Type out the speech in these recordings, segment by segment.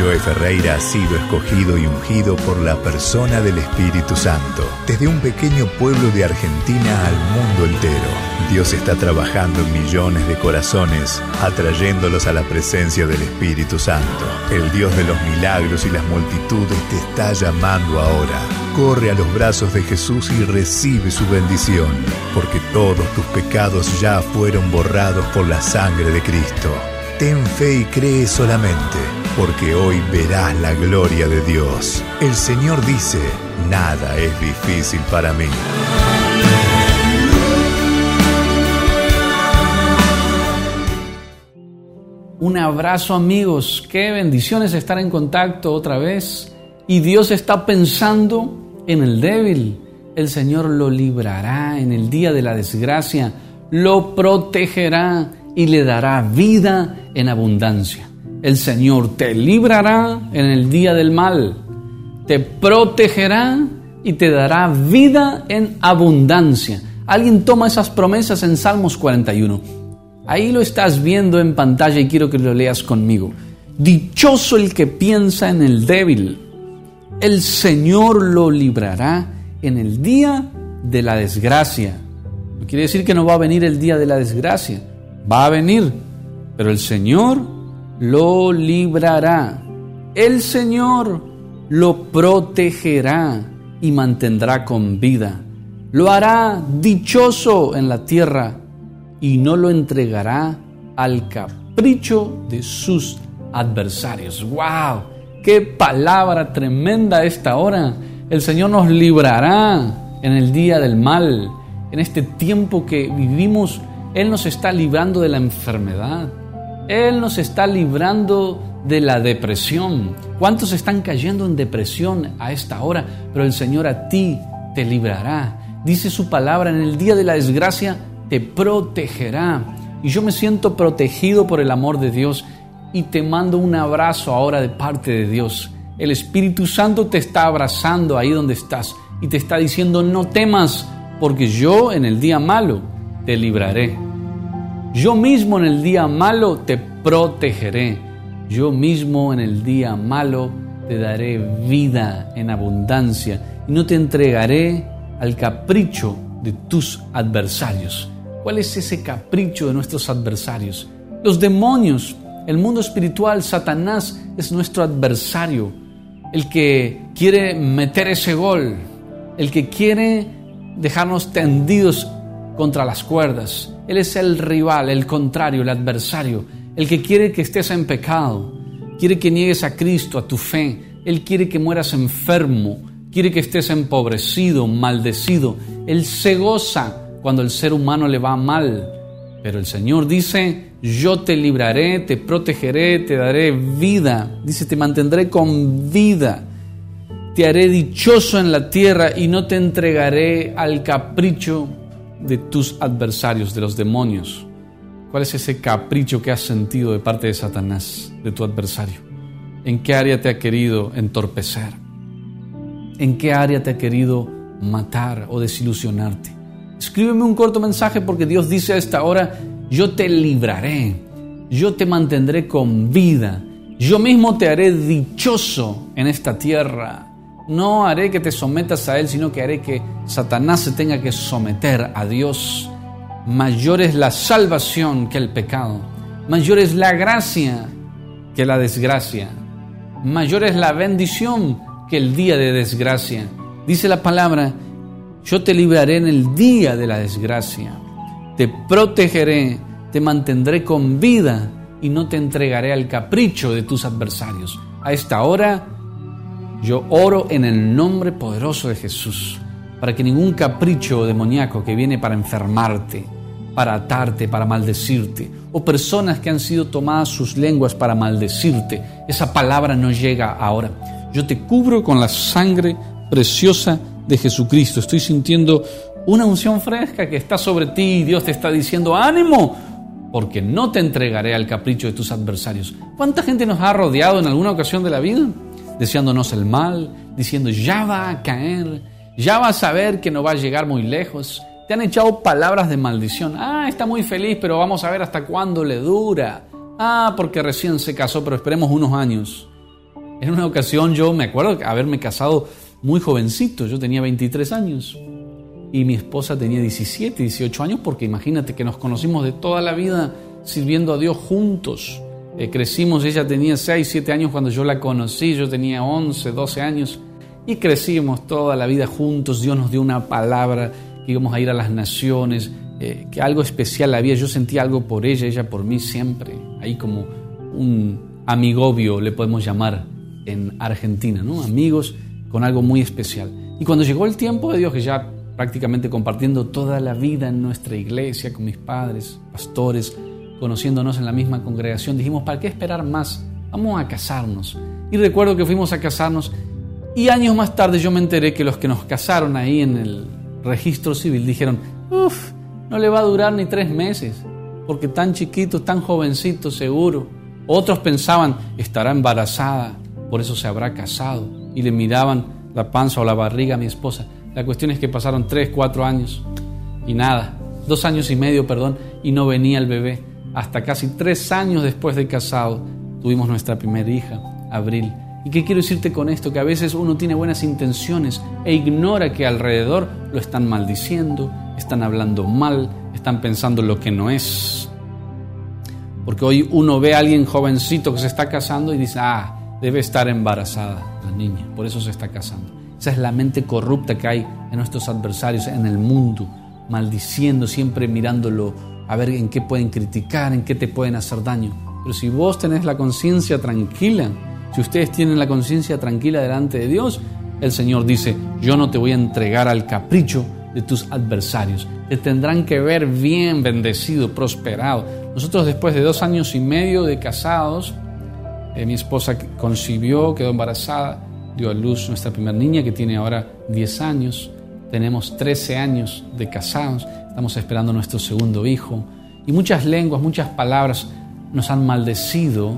Joe Ferreira ha sido escogido y ungido por la persona del Espíritu Santo. Desde un pequeño pueblo de Argentina al mundo entero, Dios está trabajando en millones de corazones, atrayéndolos a la presencia del Espíritu Santo. El Dios de los milagros y las multitudes te está llamando ahora. Corre a los brazos de Jesús y recibe su bendición, porque todos tus pecados ya fueron borrados por la sangre de Cristo. Ten fe y cree solamente, porque hoy verás la gloria de Dios. El Señor dice, nada es difícil para mí. Un abrazo amigos, qué bendiciones estar en contacto otra vez. Y Dios está pensando en el débil. El Señor lo librará en el día de la desgracia, lo protegerá y le dará vida en abundancia. El Señor te librará en el día del mal, te protegerá y te dará vida en abundancia. Alguien toma esas promesas en Salmos 41. Ahí lo estás viendo en pantalla y quiero que lo leas conmigo. Dichoso el que piensa en el débil. El Señor lo librará en el día de la desgracia. No quiere decir que no va a venir el día de la desgracia va a venir, pero el Señor lo librará. El Señor lo protegerá y mantendrá con vida. Lo hará dichoso en la tierra y no lo entregará al capricho de sus adversarios. ¡Wow! ¡Qué palabra tremenda esta hora! El Señor nos librará en el día del mal, en este tiempo que vivimos él nos está librando de la enfermedad. Él nos está librando de la depresión. ¿Cuántos están cayendo en depresión a esta hora? Pero el Señor a ti te librará. Dice su palabra, en el día de la desgracia te protegerá. Y yo me siento protegido por el amor de Dios y te mando un abrazo ahora de parte de Dios. El Espíritu Santo te está abrazando ahí donde estás y te está diciendo no temas porque yo en el día malo te libraré. Yo mismo en el día malo te protegeré. Yo mismo en el día malo te daré vida en abundancia y no te entregaré al capricho de tus adversarios. ¿Cuál es ese capricho de nuestros adversarios? Los demonios, el mundo espiritual, Satanás es nuestro adversario, el que quiere meter ese gol, el que quiere dejarnos tendidos contra las cuerdas. Él es el rival, el contrario, el adversario, el que quiere que estés en pecado, quiere que niegues a Cristo, a tu fe. Él quiere que mueras enfermo, quiere que estés empobrecido, maldecido. Él se goza cuando el ser humano le va mal. Pero el Señor dice, yo te libraré, te protegeré, te daré vida. Dice, te mantendré con vida. Te haré dichoso en la tierra y no te entregaré al capricho de tus adversarios, de los demonios? ¿Cuál es ese capricho que has sentido de parte de Satanás, de tu adversario? ¿En qué área te ha querido entorpecer? ¿En qué área te ha querido matar o desilusionarte? Escríbeme un corto mensaje porque Dios dice a esta hora, yo te libraré, yo te mantendré con vida, yo mismo te haré dichoso en esta tierra no haré que te sometas a Él, sino que haré que Satanás se tenga que someter a Dios. Mayor es la salvación que el pecado. Mayor es la gracia que la desgracia. Mayor es la bendición que el día de desgracia. Dice la palabra, yo te libraré en el día de la desgracia. Te protegeré, te mantendré con vida y no te entregaré al capricho de tus adversarios. A esta hora yo oro en el nombre poderoso de Jesús para que ningún capricho demoníaco que viene para enfermarte, para atarte, para maldecirte, o personas que han sido tomadas sus lenguas para maldecirte, esa palabra no llega ahora. Yo te cubro con la sangre preciosa de Jesucristo. Estoy sintiendo una unción fresca que está sobre ti y Dios te está diciendo, ánimo, porque no te entregaré al capricho de tus adversarios. ¿Cuánta gente nos ha rodeado en alguna ocasión de la vida? Deseándonos el mal, diciendo ya va a caer, ya va a saber que no va a llegar muy lejos. Te han echado palabras de maldición. Ah, está muy feliz, pero vamos a ver hasta cuándo le dura. Ah, porque recién se casó, pero esperemos unos años. En una ocasión yo me acuerdo haberme casado muy jovencito, yo tenía 23 años y mi esposa tenía 17, 18 años, porque imagínate que nos conocimos de toda la vida sirviendo a Dios juntos. Eh, crecimos, ella tenía 6, 7 años cuando yo la conocí, yo tenía 11, 12 años y crecimos toda la vida juntos. Dios nos dio una palabra que íbamos a ir a las naciones, eh, que algo especial había. Yo sentía algo por ella, ella por mí siempre. Ahí como un amigobio le podemos llamar en Argentina, ¿no? Amigos con algo muy especial. Y cuando llegó el tiempo de Dios, que ya prácticamente compartiendo toda la vida en nuestra iglesia, con mis padres, pastores, conociéndonos en la misma congregación, dijimos, ¿para qué esperar más? Vamos a casarnos. Y recuerdo que fuimos a casarnos y años más tarde yo me enteré que los que nos casaron ahí en el registro civil dijeron, uff, no le va a durar ni tres meses, porque tan chiquito, tan jovencito seguro. Otros pensaban, estará embarazada, por eso se habrá casado. Y le miraban la panza o la barriga a mi esposa. La cuestión es que pasaron tres, cuatro años y nada, dos años y medio, perdón, y no venía el bebé. Hasta casi tres años después de casado tuvimos nuestra primera hija, Abril. ¿Y qué quiero decirte con esto? Que a veces uno tiene buenas intenciones e ignora que alrededor lo están maldiciendo, están hablando mal, están pensando lo que no es. Porque hoy uno ve a alguien jovencito que se está casando y dice, ah, debe estar embarazada la niña, por eso se está casando. Esa es la mente corrupta que hay en nuestros adversarios, en el mundo, maldiciendo, siempre mirándolo a ver en qué pueden criticar, en qué te pueden hacer daño. Pero si vos tenés la conciencia tranquila, si ustedes tienen la conciencia tranquila delante de Dios, el Señor dice, yo no te voy a entregar al capricho de tus adversarios. Te tendrán que ver bien, bendecido, prosperado. Nosotros después de dos años y medio de casados, eh, mi esposa concibió, quedó embarazada dio a luz nuestra primera niña que tiene ahora 10 años. Tenemos 13 años de casados, estamos esperando nuestro segundo hijo. Y muchas lenguas, muchas palabras nos han maldecido,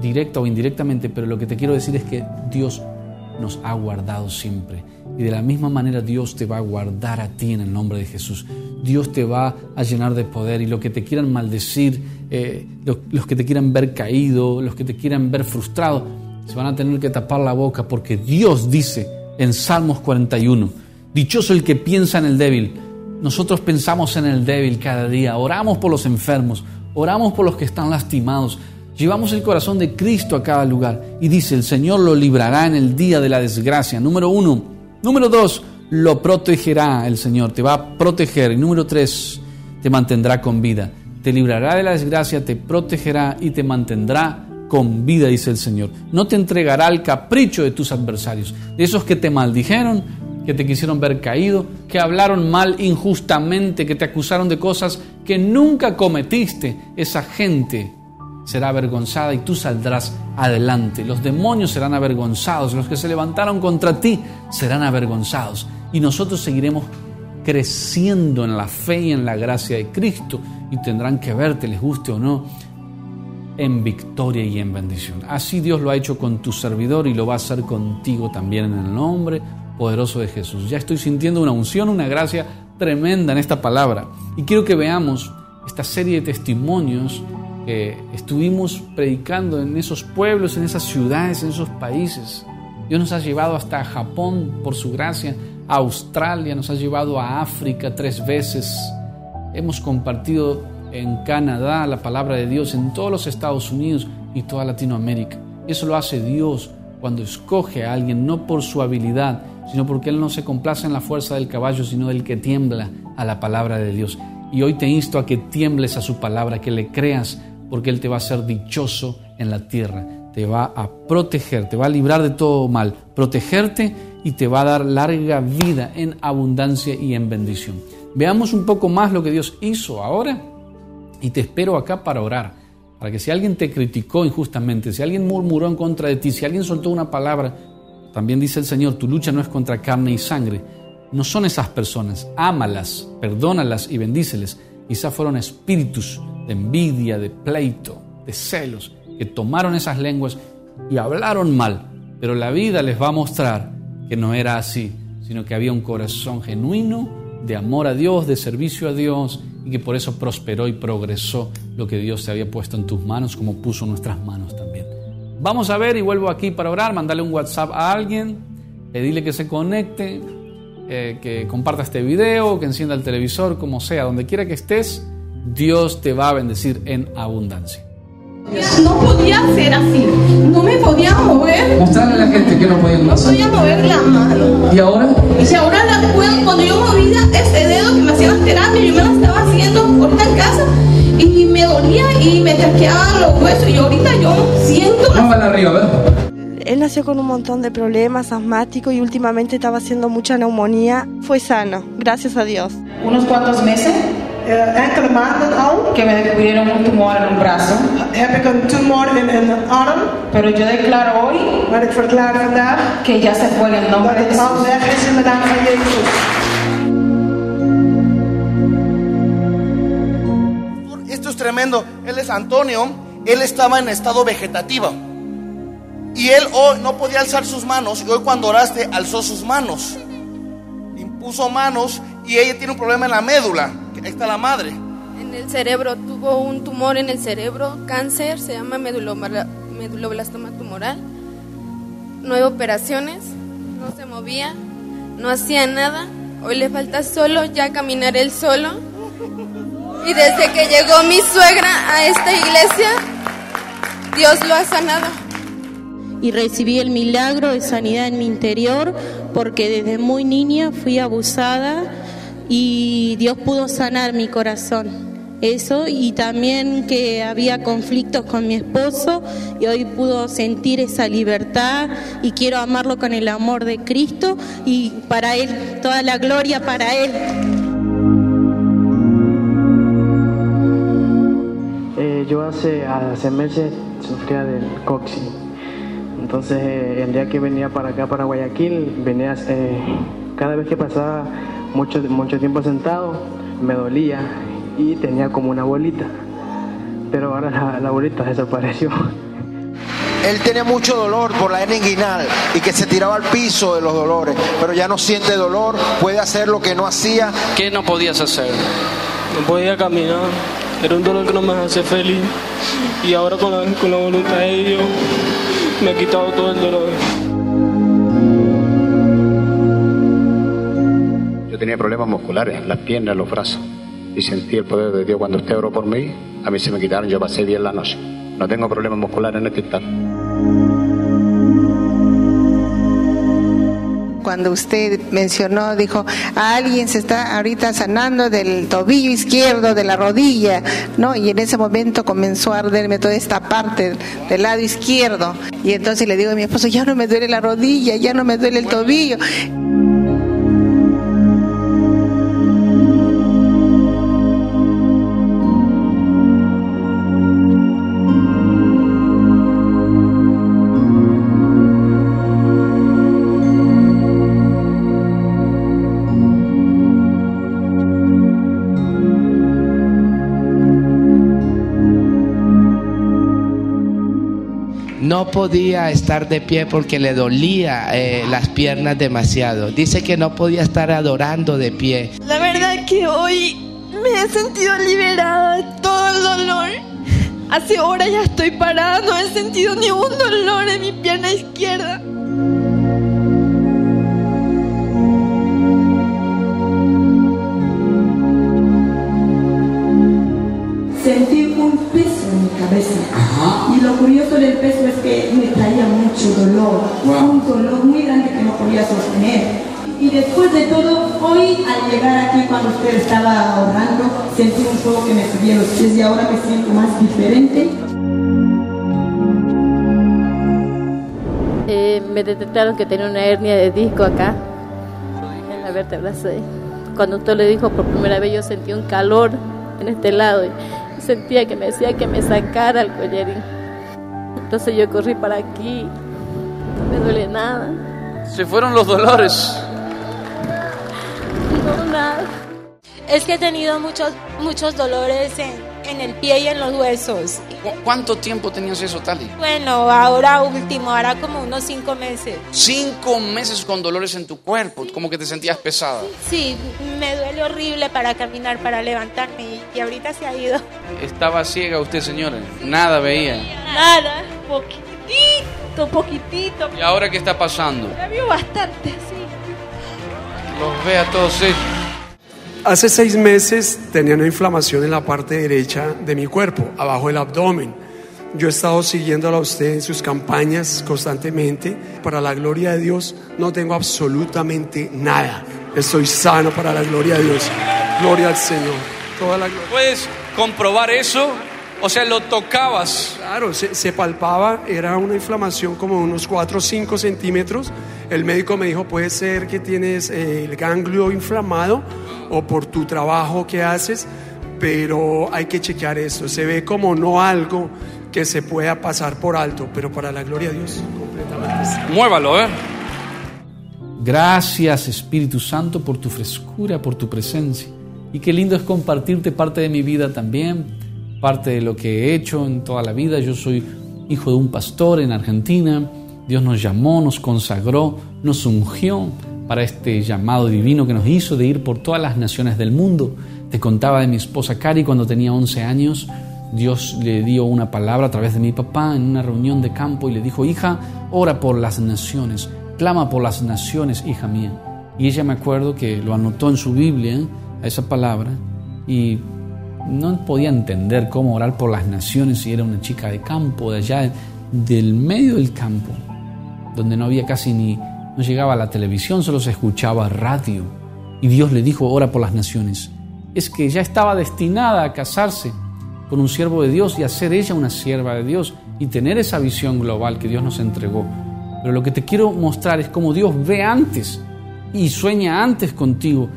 directa o indirectamente, pero lo que te quiero decir es que Dios nos ha guardado siempre. Y de la misma manera Dios te va a guardar a ti en el nombre de Jesús. Dios te va a llenar de poder y lo que te quieran maldecir, eh, los que te quieran ver caído, los que te quieran ver frustrado, se van a tener que tapar la boca porque Dios dice en Salmos 41, dichoso el que piensa en el débil. Nosotros pensamos en el débil cada día, oramos por los enfermos, oramos por los que están lastimados, llevamos el corazón de Cristo a cada lugar y dice, el Señor lo librará en el día de la desgracia. Número uno. Número dos, lo protegerá el Señor, te va a proteger. Y número tres, te mantendrá con vida. Te librará de la desgracia, te protegerá y te mantendrá con vida, dice el Señor. No te entregará al capricho de tus adversarios, de esos que te maldijeron, que te quisieron ver caído, que hablaron mal injustamente, que te acusaron de cosas que nunca cometiste. Esa gente será avergonzada y tú saldrás adelante. Los demonios serán avergonzados, los que se levantaron contra ti serán avergonzados. Y nosotros seguiremos creciendo en la fe y en la gracia de Cristo y tendrán que verte, les guste o no, en victoria y en bendición. Así Dios lo ha hecho con tu servidor y lo va a hacer contigo también en el nombre poderoso de Jesús. Ya estoy sintiendo una unción, una gracia tremenda en esta palabra. Y quiero que veamos esta serie de testimonios que estuvimos predicando en esos pueblos, en esas ciudades, en esos países. Dios nos ha llevado hasta Japón por su gracia, a Australia, nos ha llevado a África tres veces. Hemos compartido en Canadá, la palabra de Dios en todos los Estados Unidos y toda Latinoamérica. Eso lo hace Dios cuando escoge a alguien, no por su habilidad, sino porque Él no se complace en la fuerza del caballo, sino del que tiembla a la palabra de Dios. Y hoy te insto a que tiembles a su palabra, que le creas, porque Él te va a hacer dichoso en la tierra, te va a proteger, te va a librar de todo mal, protegerte y te va a dar larga vida en abundancia y en bendición. Veamos un poco más lo que Dios hizo ahora y te espero acá para orar, para que si alguien te criticó injustamente, si alguien murmuró en contra de ti, si alguien soltó una palabra, también dice el Señor, tu lucha no es contra carne y sangre. No son esas personas, ámalas, perdónalas y bendíceles. Quizás fueron espíritus de envidia, de pleito, de celos, que tomaron esas lenguas y hablaron mal. Pero la vida les va a mostrar que no era así, sino que había un corazón genuino de amor a Dios, de servicio a Dios y que por eso prosperó y progresó lo que Dios te había puesto en tus manos como puso nuestras manos también. Vamos a ver y vuelvo aquí para orar, mandarle un WhatsApp a alguien, pedirle que se conecte, eh, que comparta este video, que encienda el televisor, como sea, donde quiera que estés, Dios te va a bendecir en abundancia. No podía ser así, no me podía mover. Mostrarle a la gente que no podía No podía mover la mano. ¿Y ahora? Y ahora la puedo, cuando yo movía ese dedo que me hacían las terapias, yo me lo estaba haciendo ahorita en casa dolía y me traqueaban los huesos y ahorita yo siento... Vamos arriba, ¿ver? Él nació con un montón de problemas asmáticos y últimamente estaba haciendo mucha neumonía. Fue sano, gracias a Dios. Unos cuantos meses Eh, que me descubrieron un tumor en un brazo, heb een tumor in een arm. pero yo declaro hoy Maar ik verklaar vandaag que ya se fue en el nombre de Jesús. Tremendo. Él es Antonio. Él estaba en estado vegetativo. Y él hoy no podía alzar sus manos. Y hoy cuando oraste, alzó sus manos. Impuso manos. Y ella tiene un problema en la médula. Ahí está la madre. En el cerebro, tuvo un tumor en el cerebro, cáncer, se llama meduloblastoma tumoral. Nueve operaciones, no se movía, no hacía nada. Hoy le falta solo ya caminar él solo. Y desde que llegó mi suegra a esta iglesia, Dios lo ha sanado. y recibí el milagro de sanidad en mi interior porque desde muy niña fui abusada y Dios pudo sanar mi corazón. Eso y también que había conflictos con mi esposo y hoy pudo sentir esa libertad y quiero amarlo con el amor de Cristo y para Él, toda la gloria para Él. Yo hace, hace meses sufría del coxi. Entonces, eh, el día que venía para acá, para Guayaquil, venía, eh, cada vez que pasaba mucho, mucho tiempo sentado, me dolía y tenía como una bolita. Pero ahora la, la bolita desapareció. Él tenía mucho dolor por la hernia inguinal y que se tiraba al piso de los dolores, pero ya no siente dolor, puede hacer lo que no hacía. ¿Qué no podías hacer? No podía caminar, era un dolor que no me hace feliz. Y ahora con la, con la voluntad de Dios me ha quitado todo el dolor. Yo tenía problemas musculares, las piernas, los brazos. Y sentí el poder de Dios cuando usted oró por mí. A mí se me quitaron, yo pasé bien la noche. No tengo problemas musculares en este instante. Cuando usted mencionó, dijo, alguien se está ahorita sanando del tobillo izquierdo, de la rodilla, ¿no? Y en ese momento comenzó a arderme toda esta parte del lado izquierdo. Y entonces le digo a mi esposo, ya no me duele la rodilla, ya no me duele el tobillo. No podía estar de pie porque le dolía eh, las piernas demasiado. Dice que no podía estar adorando de pie. La verdad que hoy me he sentido liberada de todo el dolor. Hace horas ya estoy parada, no he sentido ni un dolor en mi pierna izquierda. Sentí un peso en mi cabeza. Lo curioso del peso es que me traía mucho dolor. Un dolor muy grande que no podía sostener. Y después de todo, hoy al llegar aquí cuando usted estaba orando, sentí un poco que me subía los pies y ahora me siento más diferente. Eh, me detectaron que tenía una hernia de disco acá, en la vértebra 6. Cuando usted le dijo por primera vez, yo sentí un calor en este lado y sentía que me decía que me sacara el collarín. Entonces yo corrí para aquí, no me duele nada, Se fueron los dolores. no nada. Es que he tenido muchos, muchos dolores en, en el pie y en los huesos. ¿Cu- ¿Cuánto tiempo tenías eso, Tali? Bueno, ahora último, ahora como unos cinco meses. Cinco meses con dolores en tu cuerpo, como que te sentías pesada. Sí, me duele horrible para caminar, para levantarme y, ahorita se ha ido. Estaba ciega usted, señora. Nada veía. Nada, poquitito, poquitito. ¿Y ahora qué está pasando? Me vio bastante, sí. Los ve a todos ellos. Hace seis meses tenía una inflamación en la parte derecha de mi cuerpo, abajo del abdomen. Yo he estado siguiéndola a usted en sus campañas constantemente. Para la gloria de Dios no tengo absolutamente nada. Estoy sano para la gloria de Dios. Gloria al Señor. ¿Puedes comprobar eso? O sea, lo tocabas. Claro, se, se palpaba, era una inflamación como de unos 4 o 5 centímetros. El médico me dijo, puede ser que tienes eh, el ganglio inflamado o por tu trabajo que haces, pero hay que chequear esto. Se ve como no algo que se pueda pasar por alto, pero para la gloria de Dios, completamente. Muévalo, ¿eh? Gracias Espíritu Santo por tu frescura, por tu presencia. Y qué lindo es compartirte parte de mi vida también, parte de lo que he hecho en toda la vida. Yo soy hijo de un pastor en Argentina. Dios nos llamó, nos consagró, nos ungió para este llamado divino que nos hizo de ir por todas las naciones del mundo. Te contaba de mi esposa Cari cuando tenía 11 años. Dios le dio una palabra a través de mi papá en una reunión de campo y le dijo, hija, ora por las naciones, clama por las naciones, hija mía. Y ella me acuerdo que lo anotó en su Biblia, a esa palabra, y no podía entender cómo orar por las naciones si era una chica de campo, de allá, del medio del campo, donde no había casi ni, no llegaba la televisión, solo se escuchaba radio. Y Dios le dijo, ora por las naciones. Es que ya estaba destinada a casarse con un siervo de Dios y hacer ella una sierva de Dios y tener esa visión global que Dios nos entregó. Pero lo que te quiero mostrar es cómo Dios ve antes y sueña antes contigo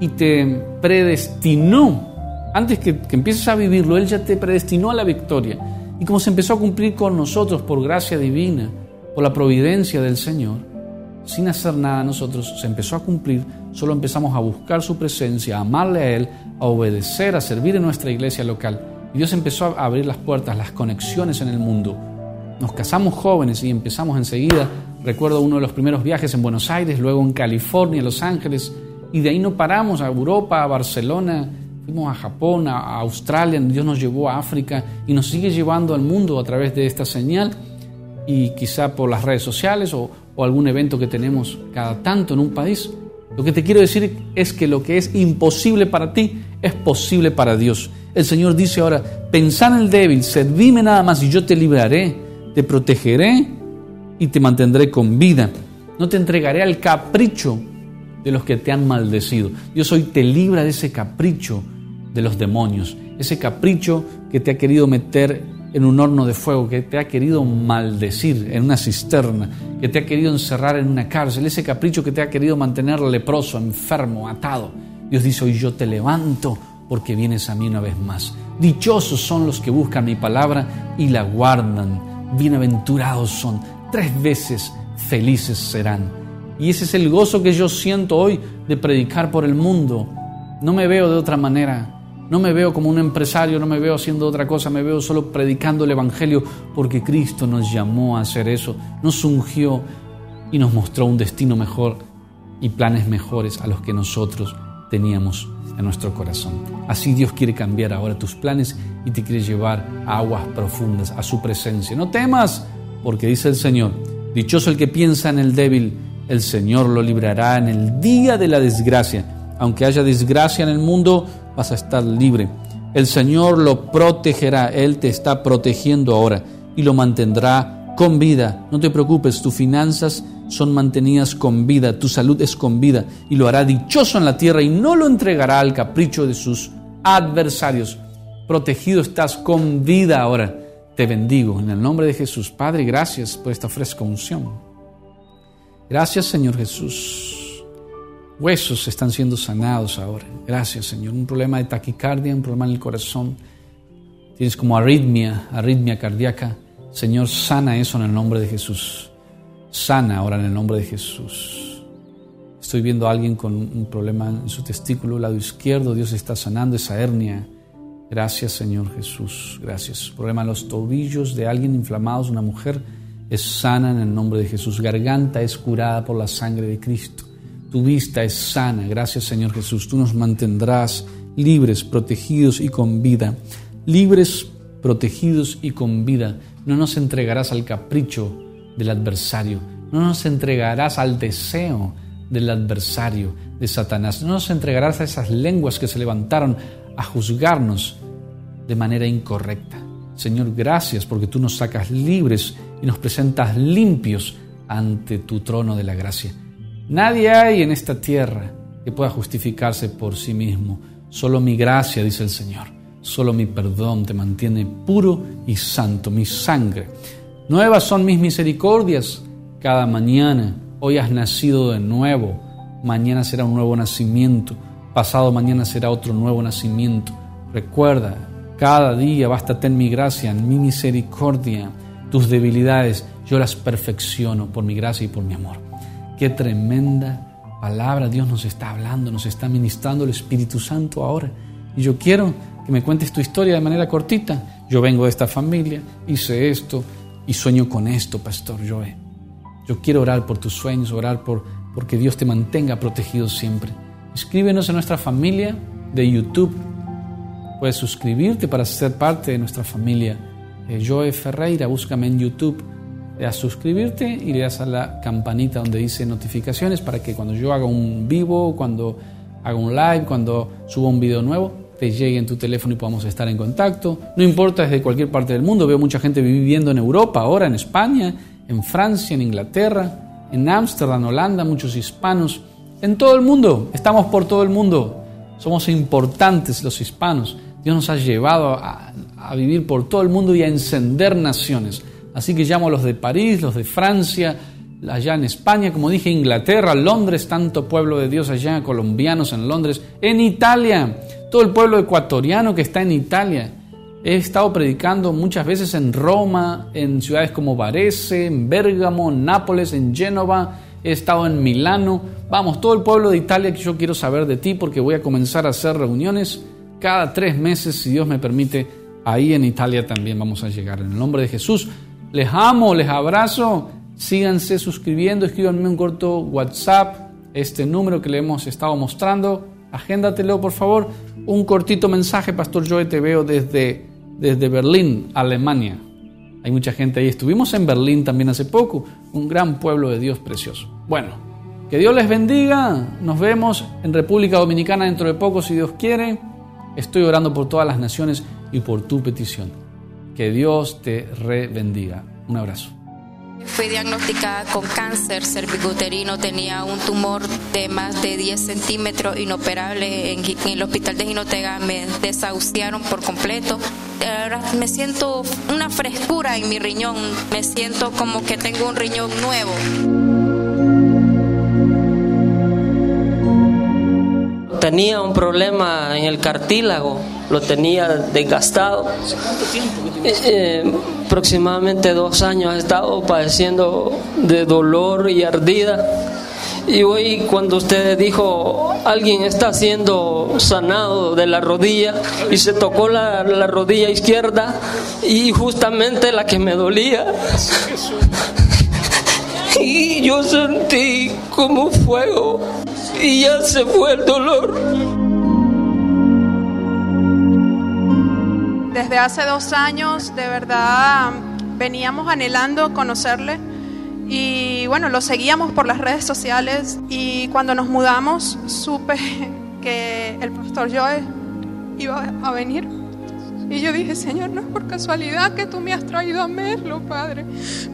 y te predestinó. Antes que, que empieces a vivirlo, Él ya te predestinó a la victoria. Y como se empezó a cumplir con nosotros por gracia divina, por la providencia del Señor, sin hacer nada nosotros, se empezó a cumplir, solo empezamos a buscar su presencia, a amarle a Él, a obedecer, a servir en nuestra iglesia local. Y Dios empezó a abrir las puertas, las conexiones en el mundo. Nos casamos jóvenes y empezamos enseguida. Recuerdo uno de los primeros viajes en Buenos Aires, luego en California, Los Ángeles, y de ahí no paramos a Europa, a Barcelona, fuimos a Japón, a Australia, Dios nos llevó a África y nos sigue llevando al mundo a través de esta señal y quizá por las redes sociales o, o algún evento que tenemos cada tanto en un país. Lo que te quiero decir es que lo que es imposible para ti es posible para Dios. El Señor dice ahora, pensá en el débil, servíme nada más y yo te libraré, te protegeré y te mantendré con vida. No te entregaré al capricho de los que te han maldecido. Dios hoy te libra de ese capricho de los demonios, ese capricho que te ha querido meter en un horno de fuego, que te ha querido maldecir en una cisterna, que te ha querido encerrar en una cárcel, ese capricho que te ha querido mantener leproso, enfermo, atado. Dios dice hoy yo te levanto porque vienes a mí una vez más. Dichosos son los que buscan mi palabra y la guardan. Bienaventurados son. Tres veces felices serán. Y ese es el gozo que yo siento hoy de predicar por el mundo. No me veo de otra manera. No me veo como un empresario, no me veo haciendo otra cosa, me veo solo predicando el Evangelio porque Cristo nos llamó a hacer eso, nos ungió y nos mostró un destino mejor y planes mejores a los que nosotros teníamos en nuestro corazón. Así Dios quiere cambiar ahora tus planes y te quiere llevar a aguas profundas, a su presencia. No temas, porque dice el Señor, dichoso el que piensa en el débil, el Señor lo librará en el día de la desgracia. Aunque haya desgracia en el mundo, vas a estar libre. El Señor lo protegerá, Él te está protegiendo ahora y lo mantendrá con vida. No te preocupes, tus finanzas son mantenidas con vida, tu salud es con vida y lo hará dichoso en la tierra y no lo entregará al capricho de sus adversarios. Protegido estás con vida ahora. Te bendigo en el nombre de Jesús. Padre, gracias por esta fresca unción. Gracias Señor Jesús. Huesos están siendo sanados ahora. Gracias Señor. Un problema de taquicardia, un problema en el corazón. Tienes como arritmia, arritmia cardíaca. Señor, sana eso en el nombre de Jesús. Sana ahora en el nombre de Jesús. Estoy viendo a alguien con un problema en su testículo, lado izquierdo. Dios está sanando esa hernia. Gracias Señor Jesús. Gracias. Problema en los tobillos de alguien inflamados, una mujer, es sana en el nombre de Jesús. Garganta es curada por la sangre de Cristo. Tu vista es sana. Gracias Señor Jesús. Tú nos mantendrás libres, protegidos y con vida. Libres, protegidos y con vida. No nos entregarás al capricho del adversario. No nos entregarás al deseo del adversario, de Satanás. No nos entregarás a esas lenguas que se levantaron a juzgarnos de manera incorrecta. Señor, gracias porque tú nos sacas libres y nos presentas limpios ante tu trono de la gracia. Nadie hay en esta tierra que pueda justificarse por sí mismo. Solo mi gracia, dice el Señor. Solo mi perdón te mantiene puro y santo, mi sangre. Nuevas son mis misericordias cada mañana. Hoy has nacido de nuevo. Mañana será un nuevo nacimiento. Pasado mañana será otro nuevo nacimiento. Recuerda, cada día bástate en mi gracia, en mi misericordia. Tus debilidades yo las perfecciono por mi gracia y por mi amor. Qué tremenda palabra Dios nos está hablando, nos está ministrando el Espíritu Santo ahora. Y yo quiero que me cuentes tu historia de manera cortita. Yo vengo de esta familia, hice esto y sueño con esto, Pastor Joe. Yo quiero orar por tus sueños, orar por porque Dios te mantenga protegido siempre. Escríbenos en nuestra familia de YouTube. Puedes suscribirte para ser parte de nuestra familia. Eh, Joe Ferreira, búscame en YouTube. Le das suscribirte y le das a la campanita donde dice notificaciones para que cuando yo haga un vivo, cuando haga un live, cuando suba un video nuevo, te llegue en tu teléfono y podamos estar en contacto. No importa desde cualquier parte del mundo, veo mucha gente viviendo en Europa, ahora en España, en Francia, en Inglaterra, en Ámsterdam, Holanda, muchos hispanos, en todo el mundo, estamos por todo el mundo, somos importantes los hispanos. Dios nos ha llevado a, a vivir por todo el mundo y a encender naciones. Así que llamo a los de París, los de Francia, allá en España, como dije, Inglaterra, Londres, tanto pueblo de Dios allá, colombianos en Londres, en Italia, todo el pueblo ecuatoriano que está en Italia. He estado predicando muchas veces en Roma, en ciudades como Varese, en Bérgamo, en Nápoles, en Génova, he estado en Milano. Vamos, todo el pueblo de Italia que yo quiero saber de ti porque voy a comenzar a hacer reuniones cada tres meses, si Dios me permite, ahí en Italia también vamos a llegar. En el nombre de Jesús, les amo, les abrazo síganse suscribiendo, escríbanme un corto WhatsApp, este número que le hemos estado mostrando, agéndatelo por favor, un cortito mensaje, Pastor Joe, te veo desde, desde Berlín, Alemania. Hay mucha gente ahí, estuvimos en Berlín también hace poco, un gran pueblo de Dios precioso. Bueno, que Dios les bendiga, nos vemos en República Dominicana dentro de poco si Dios quiere. Estoy orando por todas las naciones y por tu petición. Que Dios te re bendiga. Un abrazo. Fui diagnosticada con cáncer cervicuterino, tenía un tumor de más de 10 centímetros inoperable en, en el hospital de Ginotega, me desahuciaron por completo. Ahora me siento una frescura en mi riñón, me siento como que tengo un riñón nuevo. Tenía un problema en el cartílago, lo tenía desgastado. ¿Cuánto tiempo Eh, aproximadamente dos años he estado padeciendo de dolor y ardida. Y hoy cuando usted dijo, alguien está siendo sanado de la rodilla y se tocó la, la rodilla izquierda y justamente la que me dolía. Y yo sentí como fuego y ya se fue el dolor. Desde hace dos años, de verdad, veníamos anhelando conocerle y bueno, lo seguíamos por las redes sociales y cuando nos mudamos supe que el pastor Joe iba a venir. Y yo dije, Señor, no es por casualidad que tú me has traído a Merlo, Padre.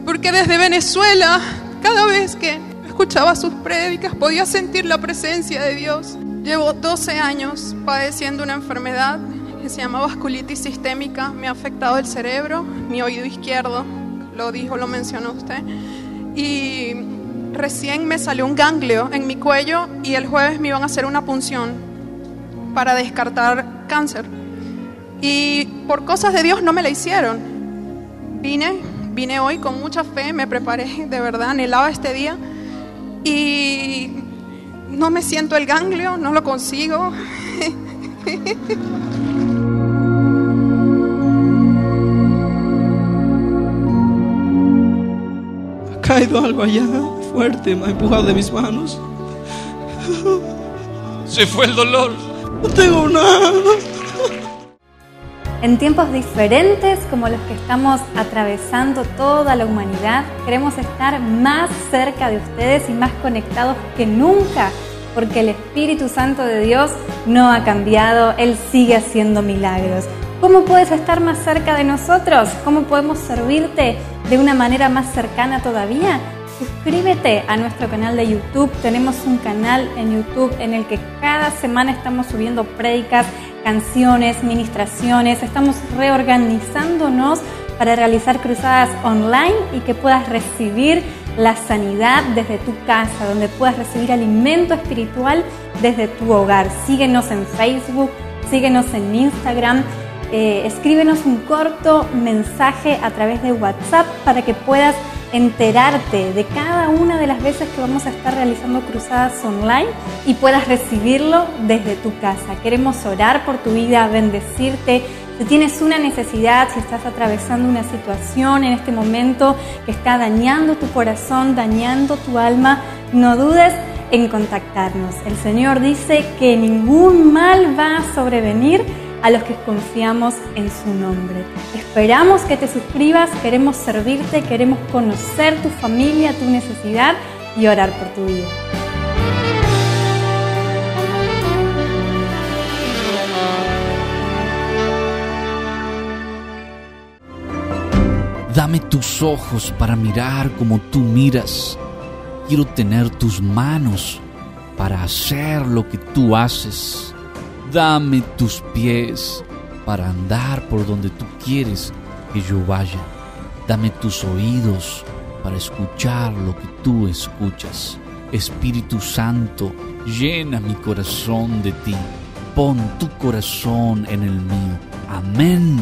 Porque desde Venezuela, cada vez que escuchaba sus prédicas, podía sentir la presencia de Dios. Llevo 12 años padeciendo una enfermedad que se llama vasculitis sistémica. Me ha afectado el cerebro, mi oído izquierdo, lo dijo, lo mencionó usted. Y recién me salió un ganglio en mi cuello y el jueves me iban a hacer una punción para descartar cáncer. Y por cosas de Dios no me la hicieron. Vine, vine hoy con mucha fe, me preparé, de verdad, anhelaba este día. Y no me siento el ganglio, no lo consigo. caído algo allá fuerte, me ha empujado de mis manos. Se fue el dolor. No tengo nada. En tiempos diferentes como los que estamos atravesando toda la humanidad, queremos estar más cerca de ustedes y más conectados que nunca, porque el Espíritu Santo de Dios no ha cambiado, Él sigue haciendo milagros. ¿Cómo puedes estar más cerca de nosotros? ¿Cómo podemos servirte de una manera más cercana todavía? Suscríbete a nuestro canal de YouTube. Tenemos un canal en YouTube en el que cada semana estamos subiendo prédicas, canciones, ministraciones. Estamos reorganizándonos para realizar cruzadas online y que puedas recibir la sanidad desde tu casa, donde puedas recibir alimento espiritual desde tu hogar. Síguenos en Facebook, síguenos en Instagram. Eh, escríbenos un corto mensaje a través de WhatsApp para que puedas enterarte de cada una de las veces que vamos a estar realizando cruzadas online y puedas recibirlo desde tu casa. Queremos orar por tu vida, bendecirte. Si tienes una necesidad, si estás atravesando una situación en este momento que está dañando tu corazón, dañando tu alma, no dudes en contactarnos. El Señor dice que ningún mal va a sobrevenir a los que confiamos en su nombre. Esperamos que te suscribas, queremos servirte, queremos conocer tu familia, tu necesidad y orar por tu vida. Dame tus ojos para mirar como tú miras. Quiero tener tus manos para hacer lo que tú haces. Dame tus pies para andar por donde tú quieres que yo vaya. Dame tus oídos para escuchar lo que tú escuchas. Espíritu Santo, llena mi corazón de ti. Pon tu corazón en el mío. Amén.